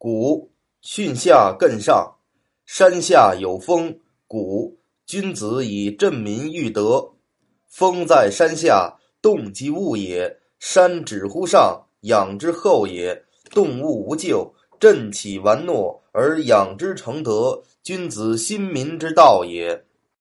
谷，巽下艮上，山下有风，谷，君子以振民育德，风在山下动即物也，山止乎上，养之后也，动物无咎，振起玩诺，而养之成德，君子兴民之道也。